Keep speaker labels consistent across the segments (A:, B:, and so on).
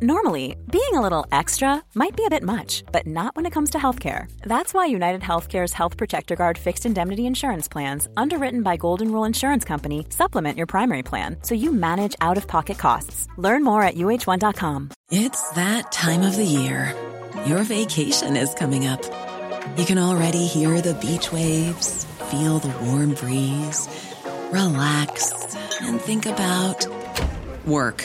A: Normally, being a little extra might be a bit much, but not when it comes to healthcare. That's why United Healthcare's Health Protector Guard fixed indemnity insurance plans, underwritten by Golden Rule Insurance Company, supplement your primary plan so you manage out of pocket costs. Learn more at uh1.com.
B: It's that time of the year. Your vacation is coming up. You can already hear the beach waves, feel the warm breeze, relax, and think about work.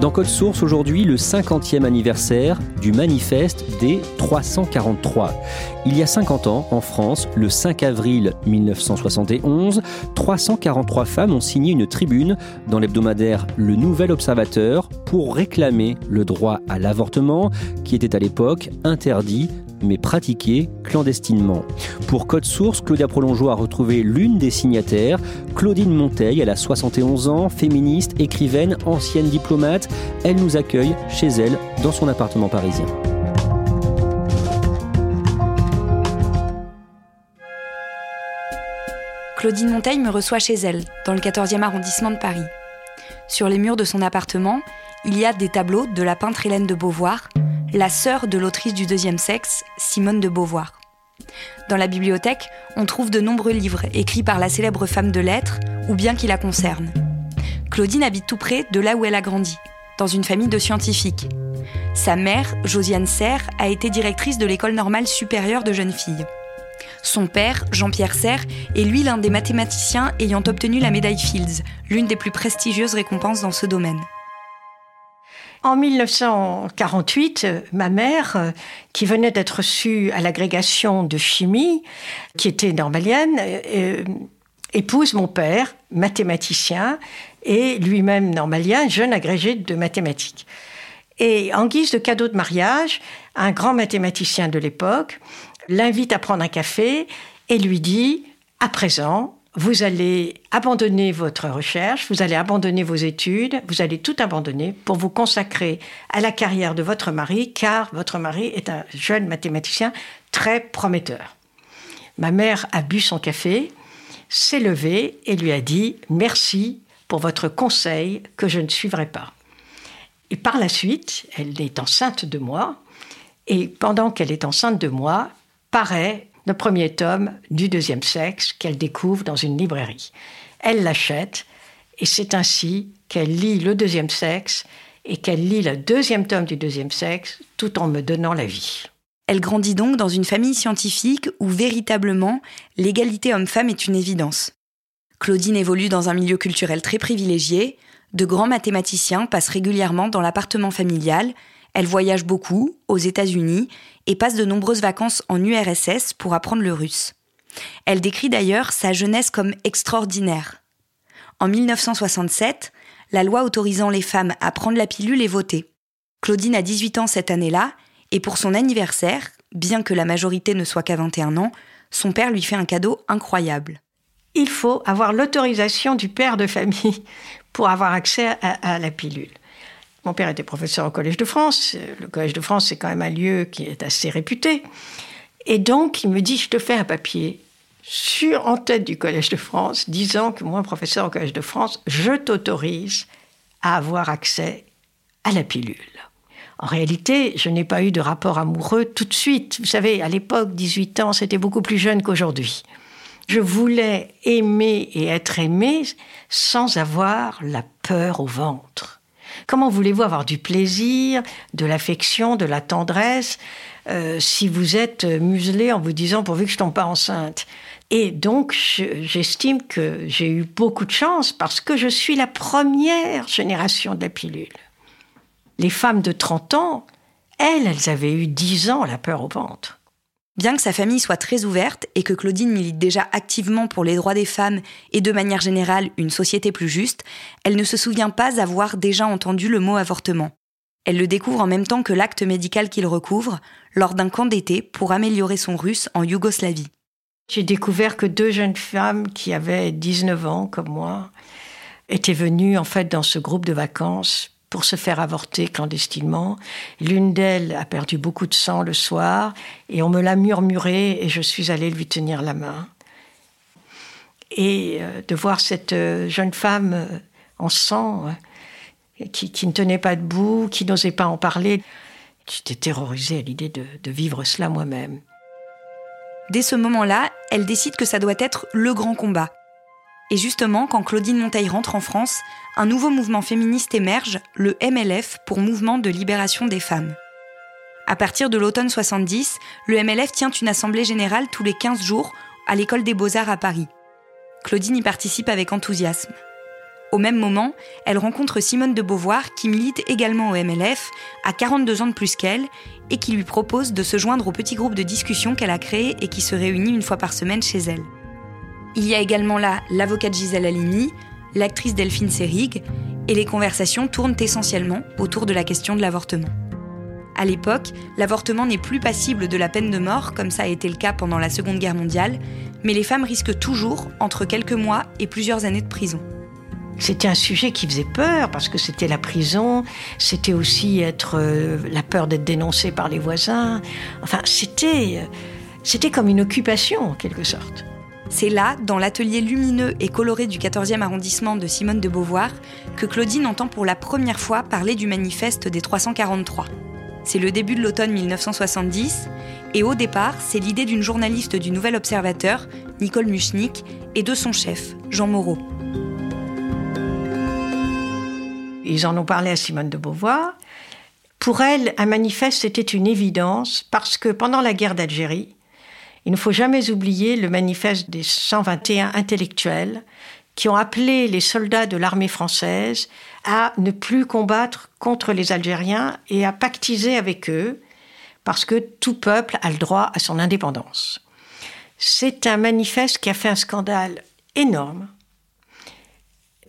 C: Dans Code Source, aujourd'hui, le 50e anniversaire du manifeste des 343. Il y a 50 ans, en France, le 5 avril 1971, 343 femmes ont signé une tribune dans l'hebdomadaire Le Nouvel Observateur pour réclamer le droit à l'avortement qui était à l'époque interdit mais pratiquée clandestinement. Pour Code Source, Claudia Prolongeau a retrouvé l'une des signataires, Claudine Monteil. Elle a 71 ans, féministe, écrivaine, ancienne diplomate. Elle nous accueille chez elle dans son appartement parisien.
D: Claudine Monteil me reçoit chez elle, dans le 14e arrondissement de Paris. Sur les murs de son appartement, il y a des tableaux de la peintre Hélène de Beauvoir, la sœur de l'autrice du deuxième sexe, Simone de Beauvoir. Dans la bibliothèque, on trouve de nombreux livres écrits par la célèbre femme de lettres ou bien qui la concernent. Claudine habite tout près de là où elle a grandi, dans une famille de scientifiques. Sa mère, Josiane Serre, a été directrice de l'école normale supérieure de jeunes filles. Son père, Jean-Pierre Serre, est lui l'un des mathématiciens ayant obtenu la médaille Fields, l'une des plus prestigieuses récompenses dans ce domaine.
E: En 1948, ma mère, euh, qui venait d'être reçue à l'agrégation de chimie, qui était normalienne, euh, épouse mon père, mathématicien, et lui-même normalien, jeune agrégé de mathématiques. Et en guise de cadeau de mariage, un grand mathématicien de l'époque l'invite à prendre un café et lui dit, à présent, vous allez abandonner votre recherche, vous allez abandonner vos études, vous allez tout abandonner pour vous consacrer à la carrière de votre mari, car votre mari est un jeune mathématicien très prometteur. Ma mère a bu son café, s'est levée et lui a dit merci pour votre conseil que je ne suivrai pas. Et par la suite, elle est enceinte de moi, et pendant qu'elle est enceinte de moi, paraît le premier tome du deuxième sexe qu'elle découvre dans une librairie. Elle l'achète et c'est ainsi qu'elle lit le deuxième sexe et qu'elle lit le deuxième tome du deuxième sexe tout en me donnant la vie.
D: Elle grandit donc dans une famille scientifique où véritablement l'égalité homme-femme est une évidence. Claudine évolue dans un milieu culturel très privilégié, de grands mathématiciens passent régulièrement dans l'appartement familial elle voyage beaucoup, aux États-Unis, et passe de nombreuses vacances en URSS pour apprendre le russe. Elle décrit d'ailleurs sa jeunesse comme extraordinaire. En 1967, la loi autorisant les femmes à prendre la pilule est votée. Claudine a 18 ans cette année-là, et pour son anniversaire, bien que la majorité ne soit qu'à 21 ans, son père lui fait un cadeau incroyable.
E: Il faut avoir l'autorisation du père de famille pour avoir accès à, la pilule. Mon père était professeur au Collège de France. Le Collège de France, c'est quand même un lieu qui est assez réputé. Et donc, il me dit, je te fais un papier sur en tête du Collège de France, disant que moi, professeur au Collège de France, je t'autorise à avoir accès à la pilule. En réalité, je n'ai pas eu de rapport amoureux tout de suite. Vous savez, à l'époque, 18 ans, c'était beaucoup plus jeune qu'aujourd'hui. Je voulais aimer et être aimé sans avoir la peur au ventre. Comment voulez-vous avoir du plaisir, de l'affection, de la tendresse, euh, si vous êtes muselé en vous disant pourvu que je tombe pas enceinte? Et donc, j'estime que j'ai eu beaucoup de chance parce que je suis la première génération de la pilule. Les femmes de 30 ans, elles, elles avaient eu 10 ans la peur au ventre.
D: Bien que sa famille soit très ouverte et que Claudine milite déjà activement pour les droits des femmes et de manière générale une société plus juste, elle ne se souvient pas avoir déjà entendu le mot avortement. Elle le découvre en même temps que l'acte médical qu'il recouvre, lors d'un camp d'été pour améliorer son russe en Yougoslavie.
E: J'ai découvert que deux jeunes femmes qui avaient 19 ans, comme moi, étaient venues en fait dans ce groupe de vacances pour se faire avorter clandestinement. L'une d'elles a perdu beaucoup de sang le soir et on me l'a murmuré et je suis allée lui tenir la main. Et euh, de voir cette euh, jeune femme euh, en sang, qui, ne tenait pas debout, qui n'osait pas en parler, j'étais terrorisée à l'idée de vivre cela moi-même.
D: Dès ce moment-là, elle décide que ça doit être le grand combat et justement, quand Claudine Monteil rentre en France, un nouveau mouvement féministe émerge, le MLF pour Mouvement de libération des femmes. À partir de l'automne 70, le MLF tient une assemblée générale tous les 15 jours à l'école des beaux-arts à Paris. Claudine y participe avec enthousiasme. Au même moment, elle rencontre Simone de Beauvoir qui milite également au MLF, à 42 ans de plus qu'elle, et qui lui propose de se joindre au petit groupe de discussion qu'elle a créé et qui se réunit une fois par semaine chez elle. Il y a également là l'avocate Gisèle Halimi, l'actrice Delphine Seyrig, et les conversations tournent essentiellement autour de la question de l'avortement. À l'époque, l'avortement n'est plus passible de la peine de mort, comme ça a été le cas pendant la Seconde Guerre mondiale, mais les femmes risquent toujours entre quelques mois et plusieurs années de prison.
E: C'était un sujet qui faisait peur parce que c'était la prison, c'était aussi être euh, la peur d'être dénoncé par les voisins. Enfin, c'était euh, c'était comme une occupation en quelque sorte.
D: C'est là, dans l'atelier lumineux et coloré du 14e arrondissement de Simone de Beauvoir, que Claudine entend pour la première fois parler du manifeste des 343. C'est le début de l'automne 1970, et au départ, c'est l'idée d'une journaliste du Nouvel Observateur, Nicole Muchnik, et de son chef, Jean Moreau.
E: Ils en ont parlé à Simone de Beauvoir. Pour elle, un manifeste était une évidence parce que pendant la guerre d'Algérie, il ne faut jamais oublier le manifeste des 121 intellectuels qui ont appelé les soldats de l'armée française à ne plus combattre contre les Algériens et à pactiser avec eux, parce que tout peuple a le droit à son indépendance. C'est un manifeste qui a fait un scandale énorme.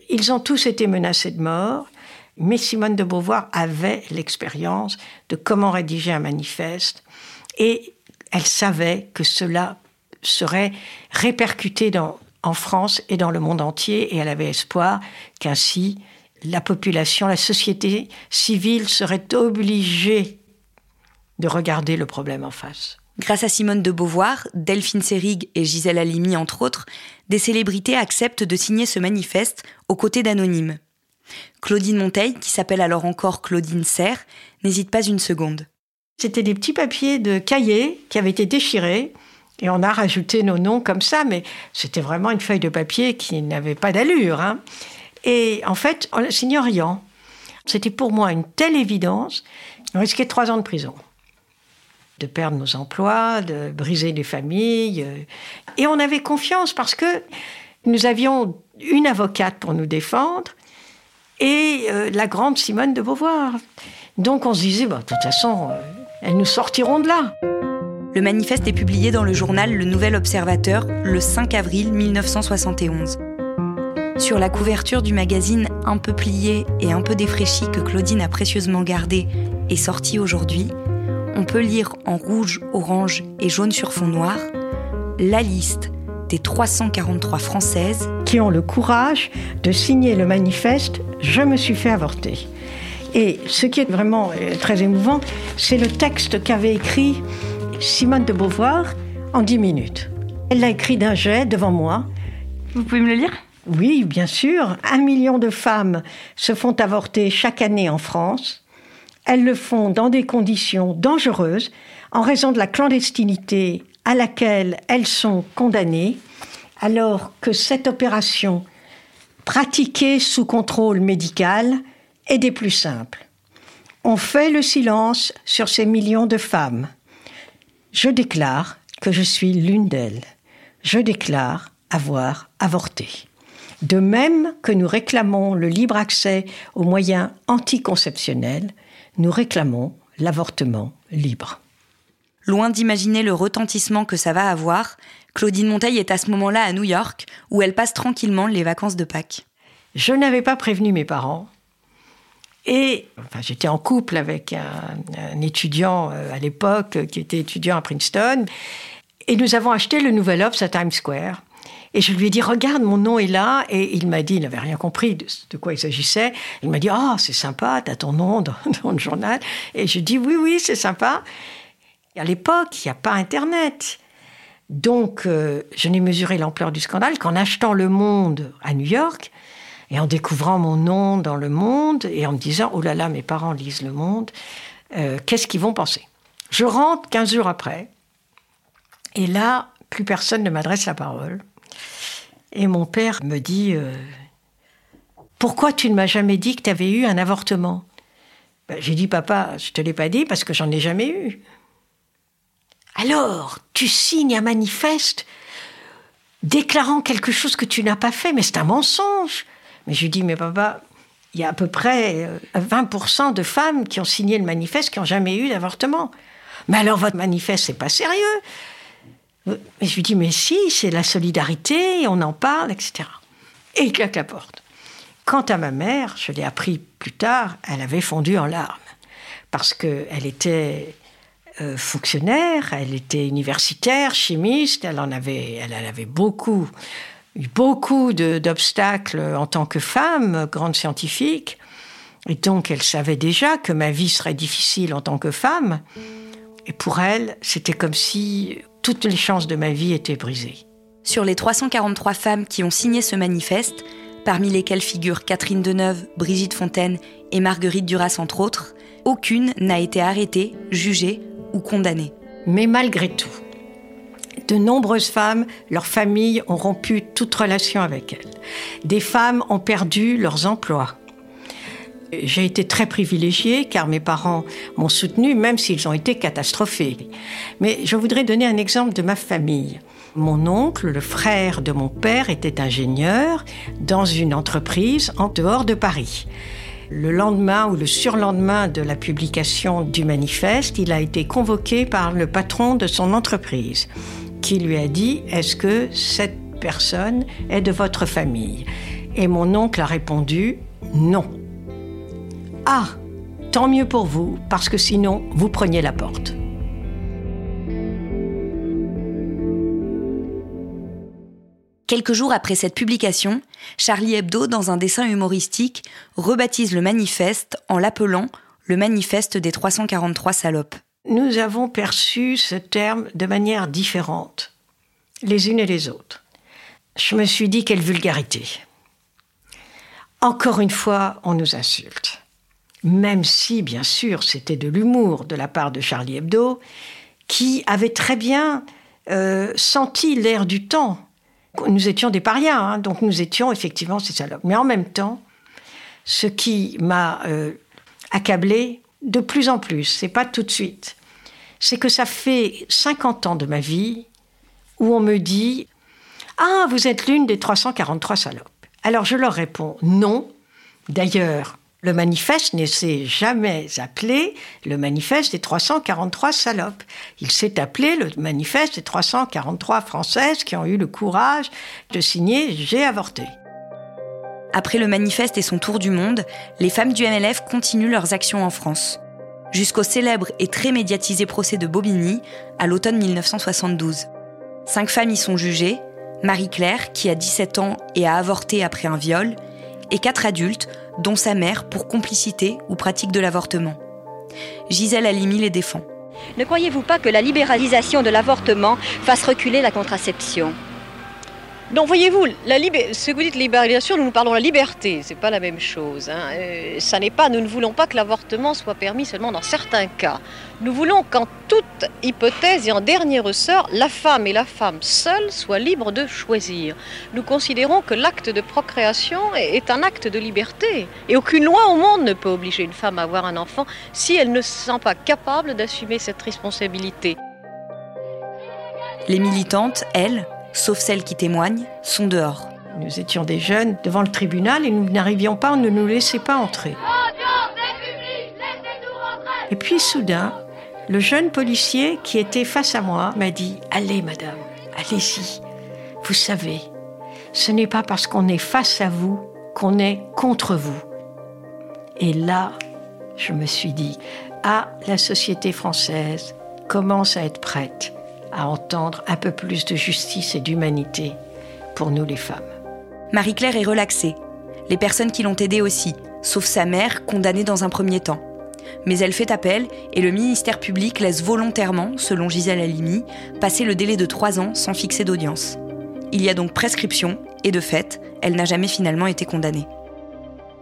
E: Ils ont tous été menacés de mort, mais Simone de Beauvoir avait l'expérience de comment rédiger un manifeste et elle savait que cela serait répercuté en France et dans le monde entier, et elle avait espoir qu'ainsi la population, la société civile serait obligée de regarder le problème en face.
D: Grâce à Simone de Beauvoir, Delphine Seyrig et Gisèle Halimi, entre autres, des célébrités acceptent de signer ce manifeste aux côtés d'anonymes. Claudine Monteil, qui s'appelle alors encore Claudine Serre, n'hésite pas une seconde.
E: C'était des petits papiers de cahiers qui avaient été déchirés. Et on a rajouté nos noms comme ça, mais c'était vraiment une feuille de papier qui n'avait pas d'allure. Hein. Et en fait, signe rien. C'était pour moi une telle évidence. On risquait trois ans de prison. De perdre nos emplois, de briser les familles. Et on avait confiance parce que nous avions une avocate pour nous défendre et euh, la grande Simone de Beauvoir. Donc on se disait, bah, de toute façon, euh, elles nous sortiront de là.
D: Le manifeste est publié dans le journal Le Nouvel Observateur le 5 avril 1971. Sur la couverture du magazine un peu plié et un peu défraîchi que Claudine a précieusement gardé et sorti aujourd'hui, on peut lire en rouge, orange et jaune sur fond noir la liste des 343 Françaises
E: qui ont le courage de signer le manifeste Je me suis fait avorter. Et ce qui est vraiment euh, très émouvant, c'est le texte qu'avait écrit Simone de Beauvoir en dix minutes. Elle l'a écrit d'un jet devant moi.
D: Vous pouvez me le lire?
E: Oui, bien sûr. Un million de femmes se font avorter chaque année en France. Elles le font dans des conditions dangereuses en raison de la clandestinité à laquelle elles sont condamnées, alors que cette opération, pratiquée sous contrôle médical, est des plus simples. On fait le silence sur ces millions de femmes. Je déclare que je suis l'une d'elles. Je déclare avoir avorté. De même que nous réclamons le libre accès aux moyens anticonceptionnels, nous réclamons l'avortement libre.
D: Loin d'imaginer le retentissement que ça va avoir, Claudine Monteil est à ce moment-là à New York, où elle passe tranquillement les vacances de Pâques.
E: Je n'avais pas prévenu mes parents. Et enfin, j'étais en couple avec un, étudiant euh, à l'époque qui était étudiant à Princeton. Et nous avons acheté le Nouvel Obs à Times Square. Et je lui ai dit, regarde, mon nom est là. Et il m'a dit, il n'avait rien compris de, quoi il s'agissait. Il m'a dit, ah, c'est sympa, tu as ton nom dans, le journal. Et je dis, oui, oui, c'est sympa. À l'époque, il n'y a pas Internet. Donc, euh, je n'ai mesuré l'ampleur du scandale qu'en achetant Le Monde à New York et en découvrant mon nom dans Le Monde et en me disant Oh là là, mes parents lisent Le Monde, euh, qu'est-ce qu'ils vont penser? Je rentre 15 jours après et là, plus personne ne m'adresse la parole. Et mon père me dit euh, Pourquoi tu ne m'as jamais dit que tu avais eu un avortement? Ben, J'ai dit Papa, je te l'ai pas dit parce que j'en ai jamais eu. Alors, tu signes un manifeste déclarant quelque chose que tu n'as pas fait, mais c'est un mensonge. Mais je lui dis, mais papa, il y a à peu près 20% euh, de femmes qui ont signé le manifeste qui n'ont jamais eu d'avortement. Mais alors votre manifeste, c'est pas sérieux. Mais je lui dis, mais si, c'est la solidarité, on en parle, etc. Et il claque la porte. Quant à ma mère, je l'ai appris plus tard, elle avait fondu en larmes. Parce qu'elle était euh, fonctionnaire, elle était universitaire, chimiste, elle en elle, avait beaucoup, eu beaucoup d'obstacles en tant que femme, grande scientifique. Et donc, elle savait déjà que ma vie serait difficile en tant que femme. Et pour elle, c'était comme si toutes les chances de ma vie étaient brisées.
D: Sur les 343 femmes qui ont signé ce manifeste, parmi lesquelles figurent Catherine Deneuve, Brigitte Fontaine et Marguerite Duras entre autres, aucune n'a été arrêtée, jugée ou condamnées.
E: Mais malgré tout, de nombreuses femmes, leurs familles ont rompu toute relation avec elles. Des femmes ont perdu leurs emplois. J'ai été très privilégiée car mes parents m'ont soutenue même s'ils ont été catastrophés. Mais je voudrais donner un exemple de ma famille. Mon oncle, le frère de mon père, était ingénieur dans une entreprise en dehors de Paris. Le lendemain ou le surlendemain de la publication du manifeste, il a été convoqué par le patron de son entreprise qui lui a dit Est-ce que cette personne est de votre famille? Et mon oncle a répondu Non. Ah, tant mieux pour vous, parce que sinon, vous preniez la porte.
D: Quelques jours après cette publication, Charlie Hebdo, dans un dessin humoristique, rebaptise le manifeste en l'appelant le manifeste des 343 salopes.
E: Nous avons perçu ce terme de manière différente, les unes et les autres. Je me suis dit quelle vulgarité. Encore une fois, on nous insulte. Même si, bien sûr, c'était de l'humour de la part de Charlie Hebdo, qui avait très bien euh, senti l'air du temps nous étions des parias, hein, donc nous étions effectivement ces salopes. Mais en même temps, ce qui m'a euh, accablé de plus en plus, c'est pas tout de suite, c'est que ça fait 50 ans de ma vie où on me dit Ah, vous êtes l'une des 343 salopes. Alors je leur réponds Non. D'ailleurs, le manifeste ne s'est jamais appelé le manifeste des 343 salopes. Il s'est appelé le manifeste des 343 françaises qui ont eu le courage de signer J'ai avorté.
D: Après le manifeste et son tour du monde, les femmes du MLF continuent leurs actions en France. Jusqu'au célèbre et très médiatisé procès de Bobigny à l'automne 1972. Cinq femmes y sont jugées Marie-Claire, qui a 17 ans et a avorté après un viol, et quatre adultes, dont sa mère pour complicité ou pratique de l'avortement. Gisèle Halimi les défend.
F: Ne croyez-vous pas que la libéralisation de l'avortement fasse reculer la contraception?
G: Non, voyez-vous, ce que vous dites libéralisation, nous nous parlons de la liberté, c'est pas la même chose. Hein. Euh, ça n'est pas, nous ne voulons pas que l'avortement soit permis seulement dans certains cas. Nous voulons qu'en toute hypothèse et en dernier ressort, la femme et la femme seule soient libres de choisir. Nous considérons que l'acte de procréation est un acte de liberté. Et aucune loi au monde ne peut obliger une femme à avoir un enfant si elle ne se sent pas capable d'assumer cette responsabilité.
D: Les militantes, elles, sauf celles qui témoignent, sont dehors.
E: Nous étions des jeunes devant le tribunal et nous n'arrivions pas, on ne nous laissait pas entrer. Et puis soudain, le jeune policier qui était face à moi m'a dit Allez, madame, allez-y. Vous savez, ce n'est pas parce qu'on est face à vous qu'on est contre vous. Et là, je me suis dit Ah, la société française commence à être prête à entendre un peu plus de justice et d'humanité pour nous les femmes.
D: Marie-Claire est relaxée. Les personnes qui l'ont aidée aussi, sauf sa mère, condamnée dans un premier temps. Mais elle fait appel et le ministère public laisse volontairement, selon Gisèle Halimi, passer le délai de trois ans sans fixer d'audience. Il y a donc prescription et de fait, elle n'a jamais finalement été condamnée.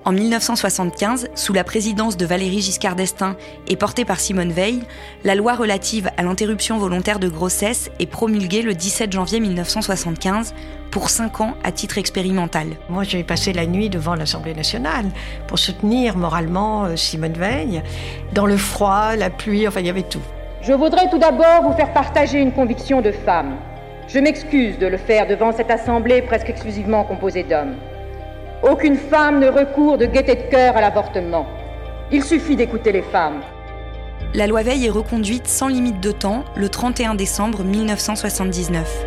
D: En 1975, sous la présidence de Valéry Giscard d'Estaing et portée par Simone Veil, la loi relative à l'interruption volontaire de grossesse est promulguée le 17 janvier 1975 pour 5 ans à titre expérimental.
E: Moi, j'ai passé la nuit devant l'Assemblée nationale pour soutenir moralement euh, Simone Veil, dans le froid, la pluie, enfin, il y avait tout.
H: Je voudrais tout d'abord vous faire partager une conviction de femme. Je m'excuse de le faire devant cette Assemblée presque exclusivement composée d'hommes. Aucune femme ne recourt de gaieté de cœur à l'avortement. Il suffit d'écouter les femmes.
D: La loi Veil est reconduite sans limite de temps le 31 décembre 1979.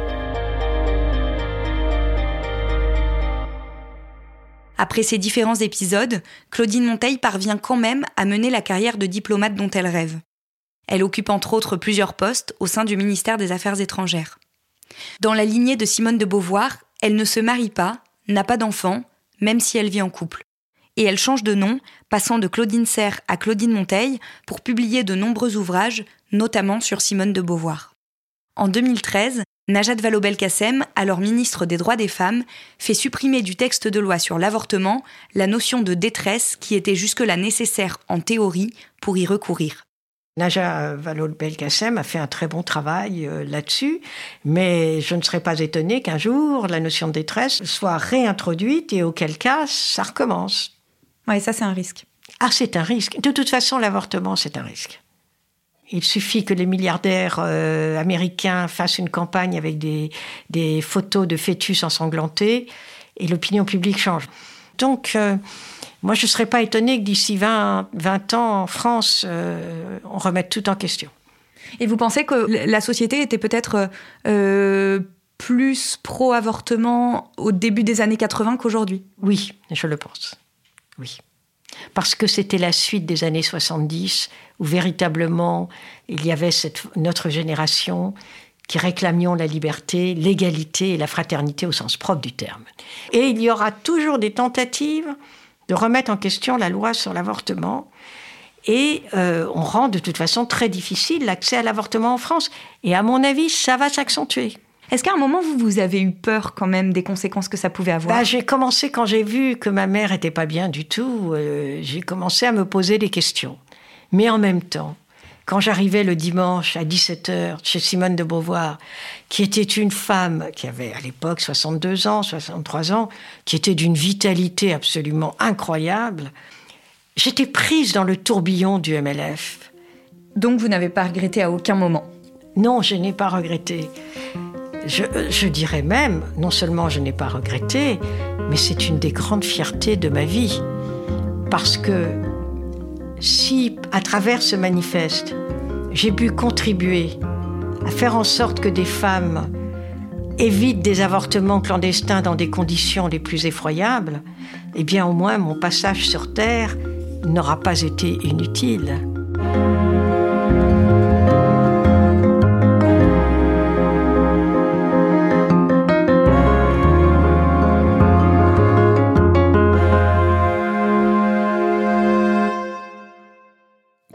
D: Après ces différents épisodes, Claudine Monteil parvient quand même à mener la carrière de diplomate dont elle rêve. Elle occupe entre autres plusieurs postes au sein du ministère des Affaires étrangères. Dans la lignée de Simone de Beauvoir, elle ne se marie pas, n'a pas d'enfant, même si elle vit en couple. Et elle change de nom, passant de Claudine Serre à Claudine Monteil, pour publier de nombreux ouvrages, notamment sur Simone de Beauvoir. En 2013, Najat Vallaud-Belkacem, alors ministre des Droits des Femmes, fait supprimer du texte de loi sur l'avortement la notion de détresse qui était jusque-là nécessaire en théorie pour y recourir.
E: Najat Vallaud-Belkacem a fait un très bon travail euh, là-dessus, mais je ne serais pas étonnée qu'un jour la notion de détresse soit réintroduite et auquel cas ça recommence.
D: Oui, ça c'est un risque.
E: Ah, c'est un risque. De toute façon, l'avortement, c'est un risque. Il suffit que les milliardaires euh, américains fassent une campagne avec des, des photos de fœtus ensanglantés et l'opinion publique change. Donc, euh, moi, je ne serais pas étonnée que d'ici 20, 20 ans, en France, euh, on remette tout en question.
D: Et vous pensez que la société était peut-être euh, plus pro-avortement au début des années 80 qu'aujourd'hui?
E: Oui, je le pense. Oui. Parce que c'était la suite des années 70 où véritablement il y avait cette, notre génération qui réclamions la liberté, l'égalité et la fraternité au sens propre du terme. Et il y aura toujours des tentatives de remettre en question la loi sur l'avortement. Et euh, on rend de toute façon très difficile l'accès à l'avortement en France. Et à mon avis, ça va s'accentuer.
D: Est-ce qu'à un moment, vous, vous avez eu peur quand même des conséquences que ça pouvait avoir?
E: Bah, J'ai commencé quand j'ai vu que ma mère était pas bien du tout. Euh, j'ai commencé à me poser des questions. Mais en même temps, quand j'arrivais le dimanche à 17h chez Simone de Beauvoir, qui était une femme qui avait à l'époque 62 ans, 63 ans, qui était d'une vitalité absolument incroyable, j'étais prise dans le tourbillon du MLF.
D: Donc vous n'avez pas regretté à aucun moment?
E: Non, je n'ai pas regretté. Je, je, dirais même, non seulement je n'ai pas regretté, mais c'est une des grandes fiertés de ma vie. Parce que si, à travers ce manifeste, j'ai pu contribuer à faire en sorte que des femmes évitent des avortements clandestins dans des conditions les plus effroyables, eh bien au moins mon passage sur Terre n'aura pas été inutile.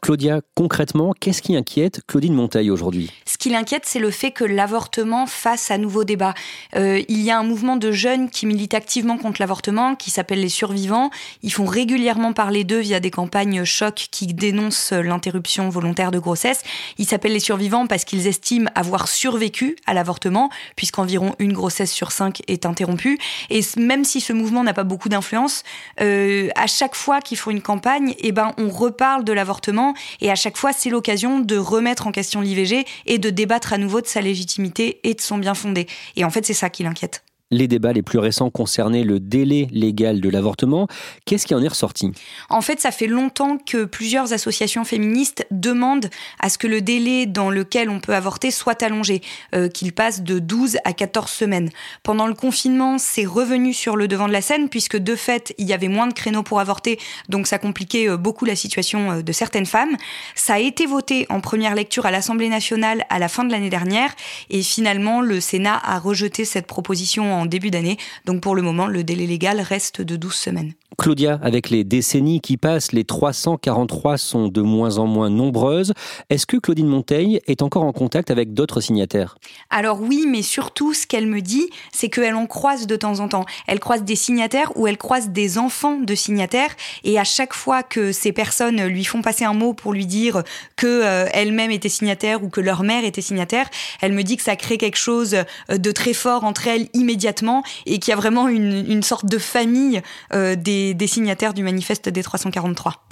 C: Claudia, concrètement, qu'est-ce qui inquiète Claudine Monteil aujourd'hui?
D: Ce qui l'inquiète, c'est le fait que l'avortement fasse à nouveau débat. Euh, il y a un mouvement de jeunes qui militent activement contre l'avortement, qui s'appelle les survivants. Ils font régulièrement parler d'eux via des campagnes choc qui dénoncent l'interruption volontaire de grossesse. Ils s'appellent les survivants parce qu'ils estiment avoir survécu à l'avortement, puisqu'environ une grossesse sur cinq est interrompue. Et même si ce mouvement n'a pas beaucoup d'influence, euh, à chaque fois qu'ils font une campagne, eh ben, on reparle de l'avortement et à chaque fois, c'est l'occasion de remettre en question l'IVG et de débattre à nouveau de sa légitimité et de son bien fondé. Et en fait, c'est ça qui l'inquiète.
C: Les débats les plus récents concernaient le délai légal de l'avortement. Qu'est-ce qui en est ressorti?
D: En fait, ça fait longtemps que plusieurs associations féministes demandent à ce que le délai dans lequel on peut avorter soit allongé, euh, qu'il passe de 12 à 14 semaines. Pendant le confinement, c'est revenu sur le devant de la scène puisque de fait, il y avait moins de créneaux pour avorter, donc ça compliquait euh, beaucoup la situation euh, de certaines femmes. Ça a été voté en première lecture à l'Assemblée nationale à la fin de l'année dernière et finalement le Sénat a rejeté cette proposition en début d'année. Donc pour le moment, le délai légal reste de 12 semaines.
C: Claudia, avec les décennies qui passent, les 343 sont de moins en moins nombreuses. Est-ce que Claudine Monteil est encore en contact avec d'autres signataires?
D: Alors oui, mais surtout, ce qu'elle me dit, c'est qu'elle en croise de temps en temps. Elle croise des signataires ou elle croise des enfants de signataires. Et à chaque fois que ces personnes lui font passer un mot pour lui dire que euh, elle-même était signataire ou que leur mère était signataire, elle me dit que ça crée quelque chose euh, de très fort entre elles immédiatement et qu'il y a vraiment une, une sorte de famille euh, des signataires du manifeste des 343.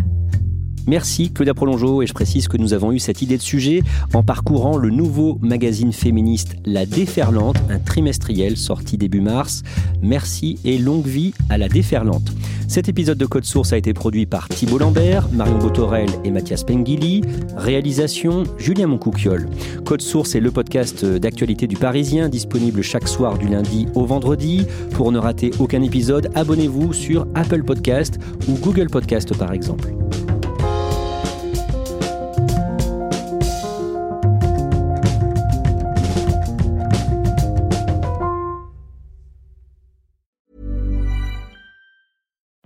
C: Merci Claudia Prolongeau et je précise que nous avons eu cette idée de sujet en parcourant le nouveau magazine féministe La Déferlante, un trimestriel sorti début mars. Merci et longue vie à La Déferlante. Cet épisode de Code Source a été produit par Thibault Lambert, Marion Botorel et Mathias Pengili. Réalisation Julien Moncouquiol. Code Source est le podcast d'actualité du Parisien, disponible chaque soir du lundi au vendredi. Pour ne rater aucun épisode, abonnez-vous sur Apple Podcast ou Google Podcast par exemple.